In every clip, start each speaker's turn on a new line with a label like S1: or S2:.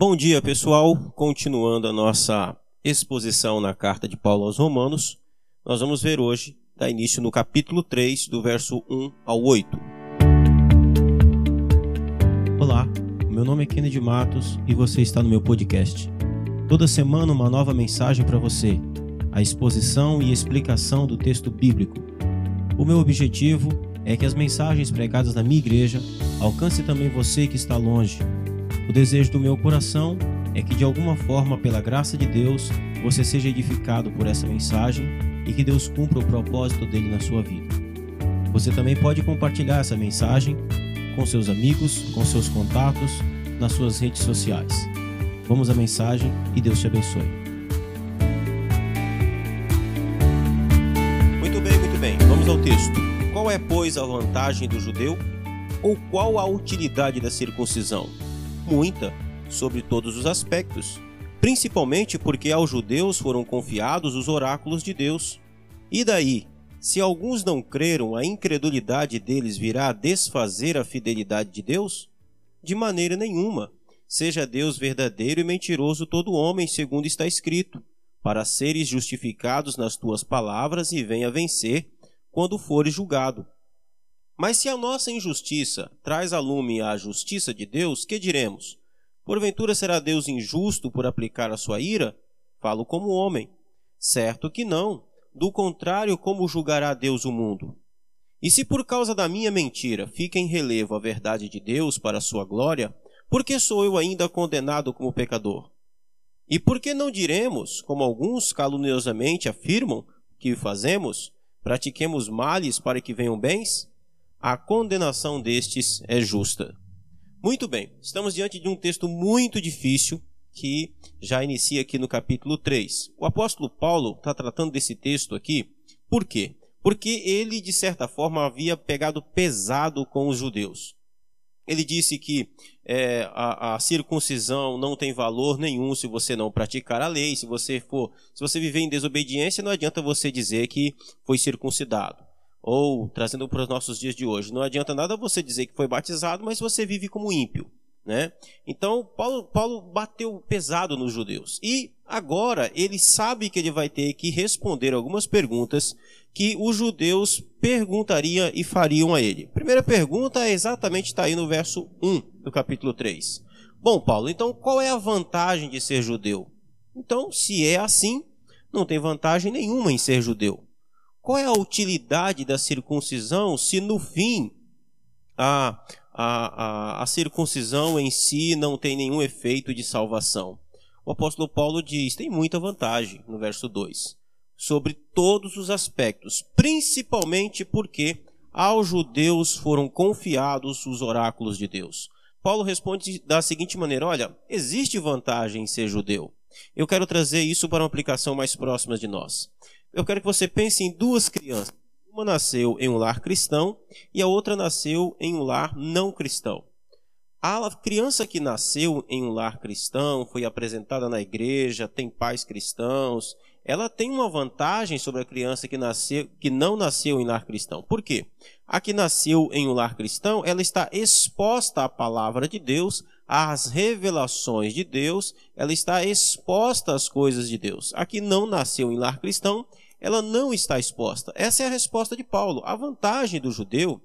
S1: Bom dia, pessoal. Continuando a nossa exposição na carta de Paulo aos Romanos, nós vamos ver hoje, dar início no capítulo 3, do verso 1 ao 8. Olá, meu nome é Kennedy Matos e você está no meu podcast. Toda semana uma nova mensagem para você, a exposição e explicação do texto bíblico. O meu objetivo é que as mensagens pregadas na minha igreja alcancem também você que está longe o desejo do meu coração é que, de alguma forma, pela graça de Deus, você seja edificado por essa mensagem e que Deus cumpra o propósito dele na sua vida. Você também pode compartilhar essa mensagem com seus amigos, com seus contatos, nas suas redes sociais. Vamos à mensagem e Deus te abençoe. Muito bem, muito bem. Vamos ao texto. Qual é, pois, a vantagem do judeu? Ou qual a utilidade da circuncisão? Muita sobre todos os aspectos, principalmente porque aos judeus foram confiados os oráculos de Deus. E daí, se alguns não creram, a incredulidade deles virá a desfazer a fidelidade de Deus? De maneira nenhuma. Seja Deus verdadeiro e mentiroso todo homem, segundo está escrito, para seres justificados nas tuas palavras e venha vencer quando fores julgado. Mas se a nossa injustiça traz a lume a justiça de Deus, que diremos? Porventura será Deus injusto por aplicar a sua ira? Falo como homem. Certo que não. Do contrário, como julgará Deus o mundo? E se por causa da minha mentira fica em relevo a verdade de Deus para a sua glória, por que sou eu ainda condenado como pecador? E por que não diremos, como alguns caluniosamente afirmam que fazemos, pratiquemos males para que venham bens? A condenação destes é justa. Muito bem, estamos diante de um texto muito difícil que já inicia aqui no capítulo 3. O apóstolo Paulo está tratando desse texto aqui, por quê? Porque ele, de certa forma, havia pegado pesado com os judeus. Ele disse que é, a, a, circuncisão não tem valor nenhum se você não praticar a lei. Se você for, se você viver em desobediência, não adianta você dizer que foi circuncidado. Ou, trazendo para os nossos dias de hoje, não adianta nada você dizer que foi batizado, mas você vive como ímpio. Né? Então, Paulo, Paulo bateu pesado nos judeus. E agora ele sabe que ele vai ter que responder algumas perguntas que os judeus perguntariam e fariam a ele. Primeira pergunta é exatamente está aí no verso 1 do capítulo 3. Bom, Paulo, então qual é a vantagem de ser judeu? Então, se é assim, não tem vantagem nenhuma em ser judeu. Qual é a utilidade da circuncisão se no fim a, a, a, a circuncisão em si não tem nenhum efeito de salvação? O apóstolo Paulo diz: tem muita vantagem, no verso 2, sobre todos os aspectos, principalmente porque aos judeus foram confiados os oráculos de Deus. Paulo responde da seguinte maneira: olha, existe vantagem em ser judeu. Eu quero trazer isso para uma aplicação mais próxima de nós eu quero que você pense em duas crianças. Uma nasceu em um lar cristão e a outra nasceu em um lar não cristão. A criança que nasceu em um lar cristão, foi apresentada na igreja, tem pais cristãos, ela tem uma vantagem sobre a criança que, nasceu, que não nasceu em lar cristão. Por quê? A que nasceu em um lar cristão, ela está exposta à palavra de Deus, às revelações de Deus, ela está exposta às coisas de Deus. A que não nasceu em lar cristão, ela não está exposta. Essa é a resposta de Paulo. A vantagem do judeu,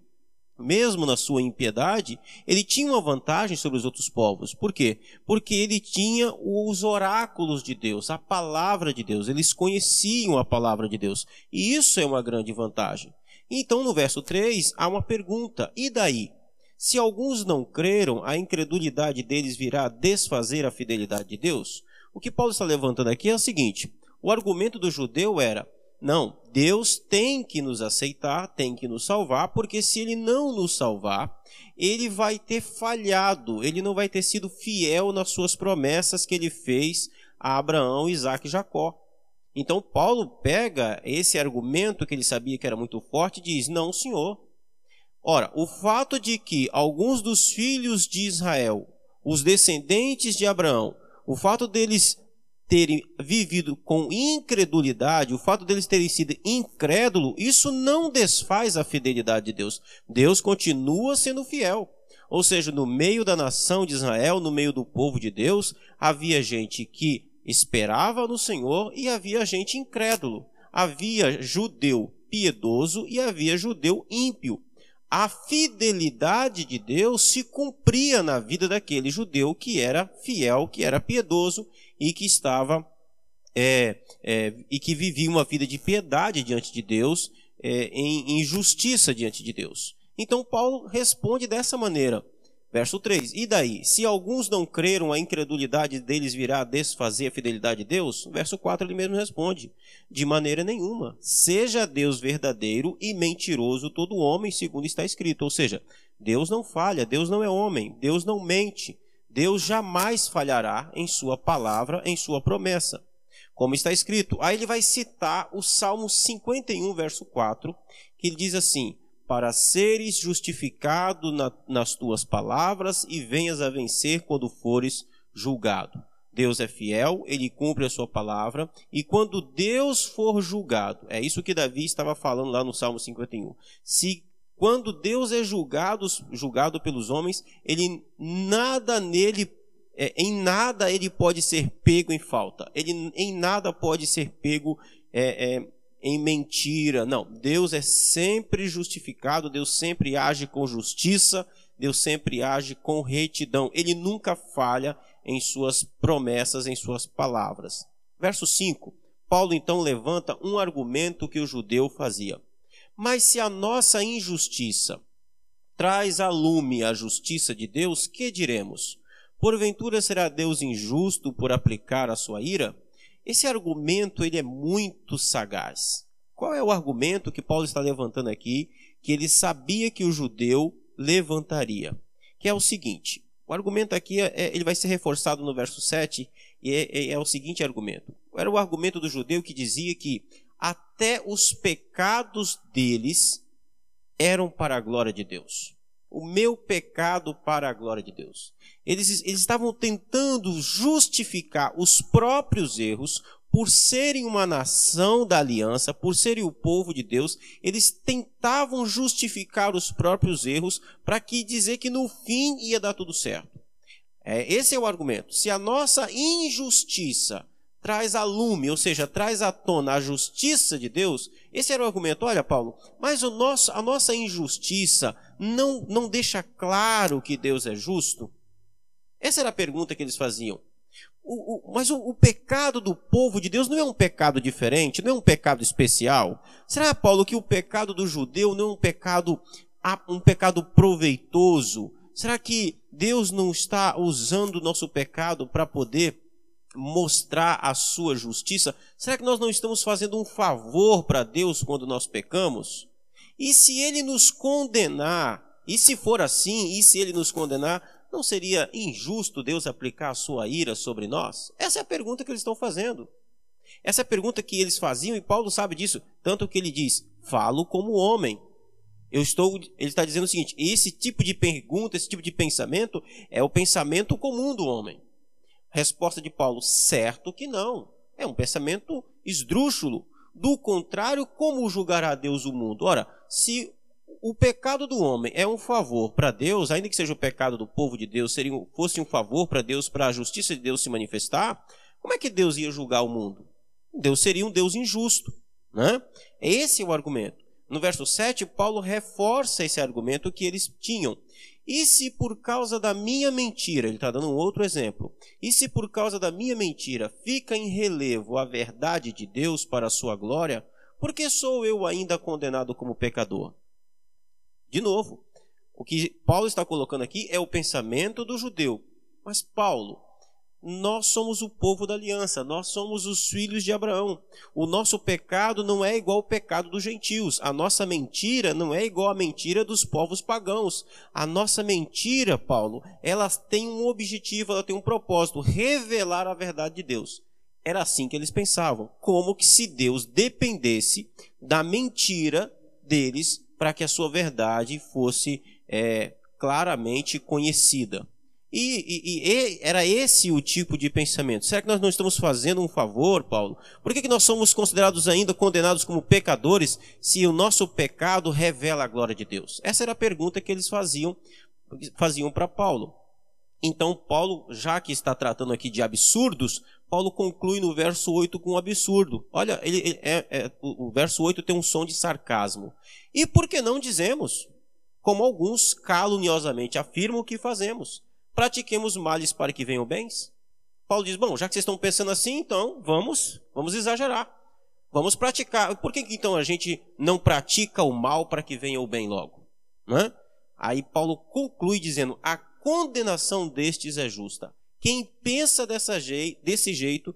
S1: mesmo na sua impiedade, ele tinha uma vantagem sobre os outros povos. Por quê? Porque ele tinha os oráculos de Deus, a palavra de Deus. Eles conheciam a palavra de Deus. E isso é uma grande vantagem. Então, no verso 3, há uma pergunta: e daí? Se alguns não creram, a incredulidade deles virá desfazer a fidelidade de Deus? O que Paulo está levantando aqui é o seguinte: o argumento do judeu era: não, Deus tem que nos aceitar, tem que nos salvar, porque se ele não nos salvar, ele vai ter falhado, ele não vai ter sido fiel nas suas promessas que ele fez a Abraão, Isaac e Jacó. Então Paulo pega esse argumento que ele sabia que era muito forte e diz: Não, senhor. Ora, o fato de que alguns dos filhos de Israel, os descendentes de Abraão, o fato deles terem vivido com incredulidade, o fato deles terem sido incrédulo, isso não desfaz a fidelidade de Deus. Deus continua sendo fiel. Ou seja, no meio da nação de Israel, no meio do povo de Deus, havia gente que esperava no Senhor e havia gente incrédulo. Havia judeu piedoso e havia judeu ímpio. A fidelidade de Deus se cumpria na vida daquele judeu que era fiel, que era piedoso e que estava é, é, e que vivia uma vida de piedade diante de Deus, é, em, em justiça diante de Deus. Então Paulo responde dessa maneira. Verso 3: E daí? Se alguns não creram, a incredulidade deles virá desfazer a fidelidade de Deus? Verso 4 ele mesmo responde: De maneira nenhuma. Seja Deus verdadeiro e mentiroso todo homem, segundo está escrito. Ou seja, Deus não falha, Deus não é homem, Deus não mente. Deus jamais falhará em sua palavra, em sua promessa. Como está escrito. Aí ele vai citar o Salmo 51, verso 4, que ele diz assim: para seres justificado na, nas tuas palavras e venhas a vencer quando fores julgado. Deus é fiel, ele cumpre a sua palavra, e quando Deus for julgado, é isso que Davi estava falando lá no Salmo 51. Se quando Deus é julgado, julgado pelos homens, ele nada nele é, em nada ele pode ser pego em falta. Ele em nada pode ser pego é, é, em mentira. Não, Deus é sempre justificado, Deus sempre age com justiça, Deus sempre age com retidão. Ele nunca falha em suas promessas, em suas palavras. Verso 5. Paulo então levanta um argumento que o judeu fazia. Mas se a nossa injustiça traz a lume a justiça de Deus, que diremos? Porventura será Deus injusto por aplicar a sua ira? Esse argumento ele é muito sagaz. Qual é o argumento que Paulo está levantando aqui que ele sabia que o judeu levantaria? Que é o seguinte: o argumento aqui é, é ele vai ser reforçado no verso 7 e é, é, é o seguinte argumento. Era o argumento do judeu que dizia que até os pecados deles eram para a glória de Deus o meu pecado para a glória de Deus. Eles, eles estavam tentando justificar os próprios erros por serem uma nação da aliança, por serem o povo de Deus, eles tentavam justificar os próprios erros para que dizer que no fim ia dar tudo certo. É, esse é o argumento. Se a nossa injustiça traz a lume, ou seja, traz à tona a justiça de Deus, esse era o argumento. Olha, Paulo, mas o nosso, a nossa injustiça não, não deixa claro que Deus é justo? Essa era a pergunta que eles faziam. O, o, mas o, o, pecado do povo de Deus não é um pecado diferente, não é um pecado especial? Será, Paulo, que o pecado do judeu não é um pecado, um pecado proveitoso? Será que Deus não está usando o nosso pecado para poder mostrar a sua justiça, será que nós não estamos fazendo um favor para Deus quando nós pecamos? E se ele nos condenar, e se for assim, e se ele nos condenar, não seria injusto Deus aplicar a sua ira sobre nós? Essa é a pergunta que eles estão fazendo. Essa é a pergunta que eles faziam e Paulo sabe disso, tanto que ele diz: "Falo como homem". Eu estou, ele está dizendo o seguinte: esse tipo de pergunta, esse tipo de pensamento é o pensamento comum do homem. Resposta de Paulo: certo que não. É um pensamento esdrúxulo. Do contrário, como julgará Deus o mundo? Ora, se o pecado do homem é um favor para Deus, ainda que seja o pecado do povo de Deus, seria, fosse um favor para Deus, para a justiça de Deus se manifestar, como é que Deus ia julgar o mundo? Deus seria um Deus injusto. Né? Esse é o argumento. No verso 7, Paulo reforça esse argumento que eles tinham. E se por causa da minha mentira, ele está dando um outro exemplo, e se por causa da minha mentira fica em relevo a verdade de Deus para a sua glória, por que sou eu ainda condenado como pecador? De novo, o que Paulo está colocando aqui é o pensamento do judeu. Mas Paulo, nós somos o povo da aliança, nós somos os filhos de Abraão. O nosso pecado não é igual ao pecado dos gentios. A nossa mentira não é igual à mentira dos povos pagãos. A nossa mentira, Paulo, ela tem um objetivo, ela tem um propósito, revelar a verdade de Deus. Era assim que eles pensavam, como que se Deus dependesse da mentira deles para que a sua verdade fosse é, claramente conhecida. E, e, e, era esse o tipo de pensamento. Será que nós não estamos fazendo um favor, Paulo? Por que, que nós somos considerados ainda condenados como pecadores se o nosso pecado revela a glória de Deus? Essa era a pergunta que eles faziam faziam para Paulo. Então, Paulo, já que está tratando aqui de absurdos, Paulo conclui no verso 8 com um absurdo. Olha, ele, ele é, é, o, verso 8 tem um som de sarcasmo. E por que não dizemos, como alguns caluniosamente afirmam que fazemos, pratiquemos males para que venham bens? Paulo diz: Bom, já que vocês estão pensando assim, então vamos, vamos exagerar. Vamos praticar. Por que então a gente não pratica o mal para que venha o bem logo? Né? Aí Paulo conclui dizendo: A condenação destes é justa. Quem pensa dessa je desse jeito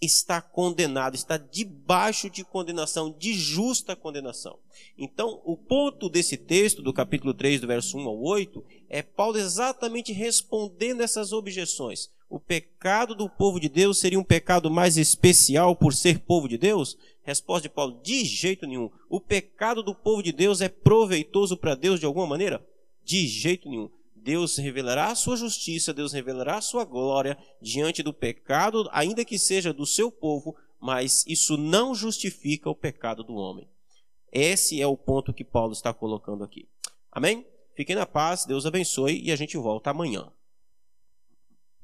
S1: está condenado, está debaixo de condenação, de justa condenação. Então, o ponto desse texto, do capítulo 3, do verso 1 ao 8, é Paulo exatamente respondendo essas objeções. O pecado do povo de Deus seria um pecado mais especial por ser povo de Deus? Resposta de Paulo: de jeito nenhum. O pecado do povo de Deus é proveitoso para Deus de alguma maneira? De jeito nenhum. Deus revelará a sua justiça, Deus revelará a sua glória diante do pecado, ainda que seja do seu povo, mas isso não justifica o pecado do homem. Esse é o ponto que Paulo está colocando aqui. Amém? Fiquem na paz, Deus abençoe e a gente volta amanhã.